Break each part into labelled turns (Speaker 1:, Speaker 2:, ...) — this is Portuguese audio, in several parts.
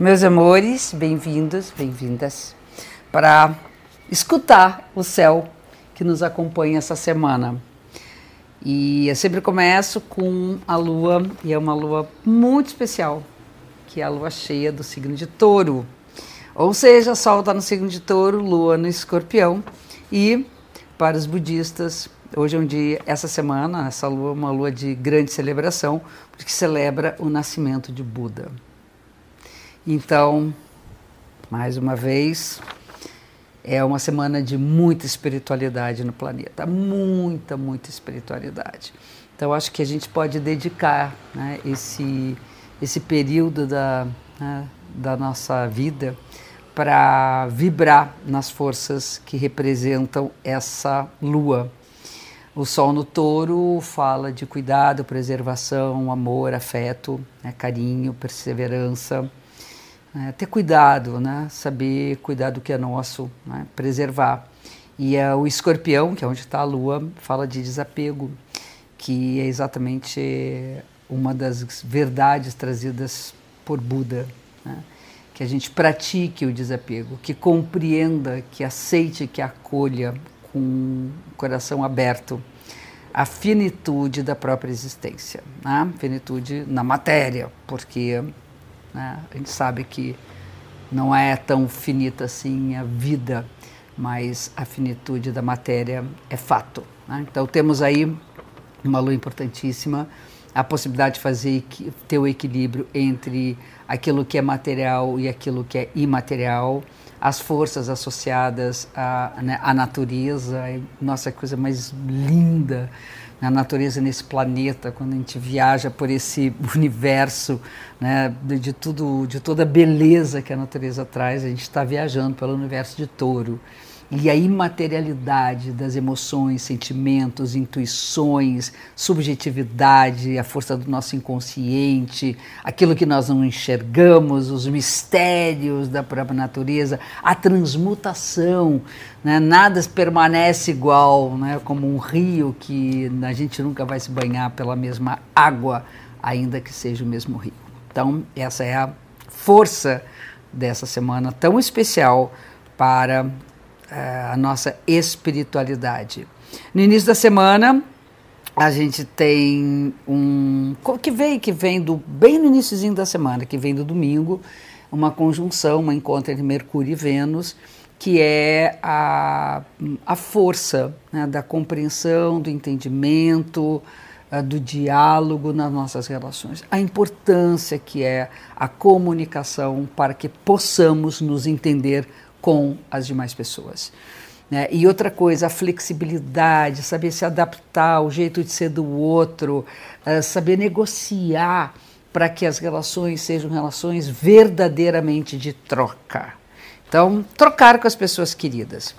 Speaker 1: Meus amores, bem-vindos, bem-vindas para escutar o céu que nos acompanha essa semana. E eu sempre começo com a lua, e é uma lua muito especial, que é a lua cheia do signo de touro. Ou seja, Sol está no signo de touro, lua no escorpião. E para os budistas, hoje é um dia, essa semana, essa lua é uma lua de grande celebração, porque celebra o nascimento de Buda. Então, mais uma vez, é uma semana de muita espiritualidade no planeta, muita, muita espiritualidade. Então, acho que a gente pode dedicar né, esse, esse período da, né, da nossa vida para vibrar nas forças que representam essa lua. O Sol no Touro fala de cuidado, preservação, amor, afeto, né, carinho, perseverança é, ter cuidado, né? saber cuidar do que é nosso, né? preservar. E é o escorpião, que é onde está a lua, fala de desapego, que é exatamente uma das verdades trazidas por Buda. Né? Que a gente pratique o desapego, que compreenda, que aceite, que acolha com o coração aberto a finitude da própria existência, né? finitude na matéria, porque né? A gente sabe que não é tão finita assim a vida, mas a finitude da matéria é fato. Né? Então temos aí uma lua importantíssima, a possibilidade de fazer ter o equilíbrio entre aquilo que é material e aquilo que é imaterial, as forças associadas à, né, à natureza, nossa coisa mais linda na natureza nesse planeta, quando a gente viaja por esse universo, né, de, tudo, de toda a beleza que a natureza traz, a gente está viajando pelo universo de touro e a imaterialidade das emoções, sentimentos, intuições, subjetividade, a força do nosso inconsciente, aquilo que nós não enxergamos, os mistérios da própria natureza, a transmutação. Né? Nada permanece igual, né? como um rio que a gente nunca vai se banhar pela mesma água, ainda que seja o mesmo rio. Então, essa é a força dessa semana tão especial para a nossa espiritualidade. No início da semana, a gente tem um que vem que vem do bem no iníciozinho da semana, que vem do domingo, uma conjunção, uma encontro entre Mercúrio e Vênus, que é a, a força né, da compreensão, do entendimento, uh, do diálogo nas nossas relações. A importância que é a comunicação para que possamos nos entender com as demais pessoas. Né? E outra coisa, a flexibilidade, saber se adaptar ao jeito de ser do outro, uh, saber negociar para que as relações sejam relações verdadeiramente de troca. Então, trocar com as pessoas queridas.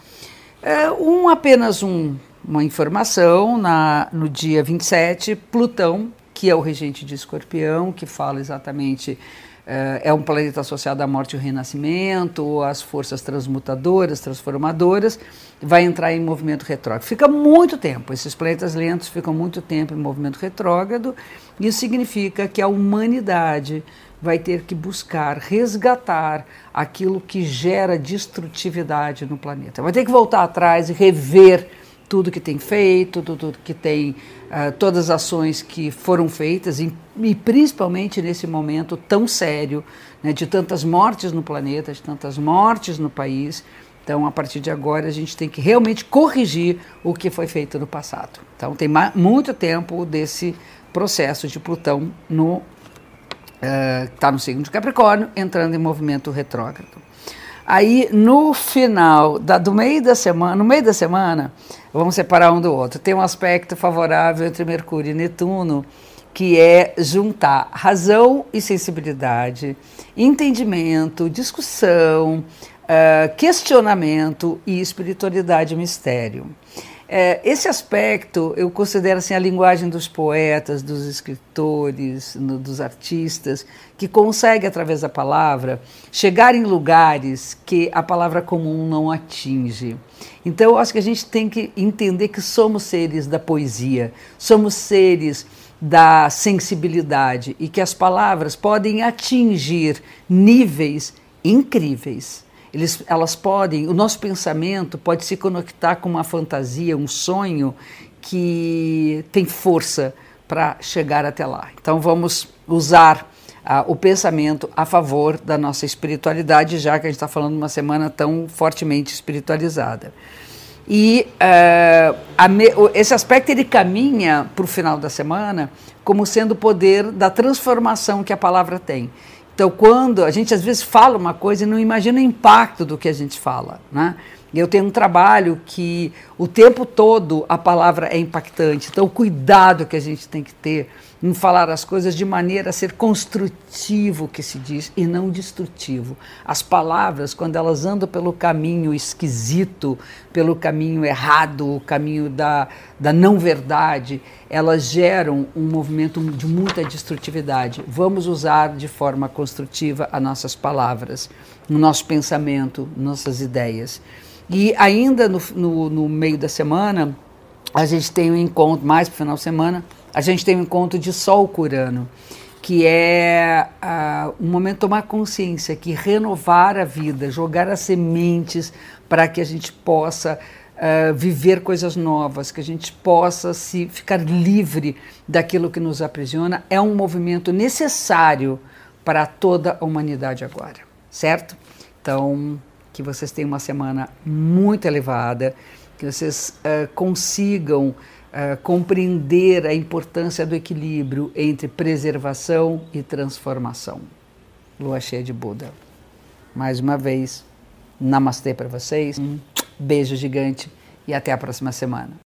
Speaker 1: Uh, um apenas um, uma informação, na, no dia 27, Plutão, que é o regente de Escorpião, que fala exatamente eh, é um planeta associado à morte e ao renascimento, às forças transmutadoras, transformadoras, vai entrar em movimento retrógrado. Fica muito tempo, esses planetas lentos ficam muito tempo em movimento retrógrado, isso significa que a humanidade vai ter que buscar resgatar aquilo que gera destrutividade no planeta. Vai ter que voltar atrás e rever tudo que tem feito, tudo que tem, uh, todas as ações que foram feitas, e, e principalmente nesse momento tão sério, né, de tantas mortes no planeta, de tantas mortes no país. Então, a partir de agora, a gente tem que realmente corrigir o que foi feito no passado. Então, tem muito tempo desse processo de Plutão no está uh, no signo de Capricórnio, entrando em movimento retrógrado. Aí, no final, da, do meio da semana, no meio da semana, vamos separar um do outro. Tem um aspecto favorável entre Mercúrio e Netuno, que é juntar razão e sensibilidade, entendimento, discussão, uh, questionamento e espiritualidade e mistério. É, esse aspecto eu considero assim a linguagem dos poetas, dos escritores, no, dos artistas, que consegue através da palavra chegar em lugares que a palavra comum não atinge. Então eu acho que a gente tem que entender que somos seres da poesia, somos seres da sensibilidade e que as palavras podem atingir níveis incríveis. Eles, elas podem, o nosso pensamento pode se conectar com uma fantasia, um sonho que tem força para chegar até lá. Então vamos usar uh, o pensamento a favor da nossa espiritualidade, já que a gente está falando de uma semana tão fortemente espiritualizada. E uh, me, esse aspecto ele caminha para o final da semana como sendo o poder da transformação que a palavra tem. Então, quando a gente às vezes fala uma coisa e não imagina o impacto do que a gente fala, né? Eu tenho um trabalho que o tempo todo a palavra é impactante. Então, o cuidado que a gente tem que ter em falar as coisas de maneira a ser construtivo, que se diz, e não destrutivo. As palavras, quando elas andam pelo caminho esquisito, pelo caminho errado, o caminho da, da não verdade, elas geram um movimento de muita destrutividade. Vamos usar de forma construtiva as nossas palavras, no nosso pensamento, nossas ideias. E ainda no, no, no meio da semana, a gente tem um encontro, mais para o final de semana, a gente tem um encontro de Sol Curano, que é uh, um momento de tomar consciência, que renovar a vida, jogar as sementes para que a gente possa uh, viver coisas novas, que a gente possa se ficar livre daquilo que nos aprisiona, é um movimento necessário para toda a humanidade agora, certo? Então, que vocês tenham uma semana muito elevada, que vocês uh, consigam uh, compreender a importância do equilíbrio entre preservação e transformação. Lua cheia de Buda. Mais uma vez, namastê para vocês, um beijo gigante e até a próxima semana.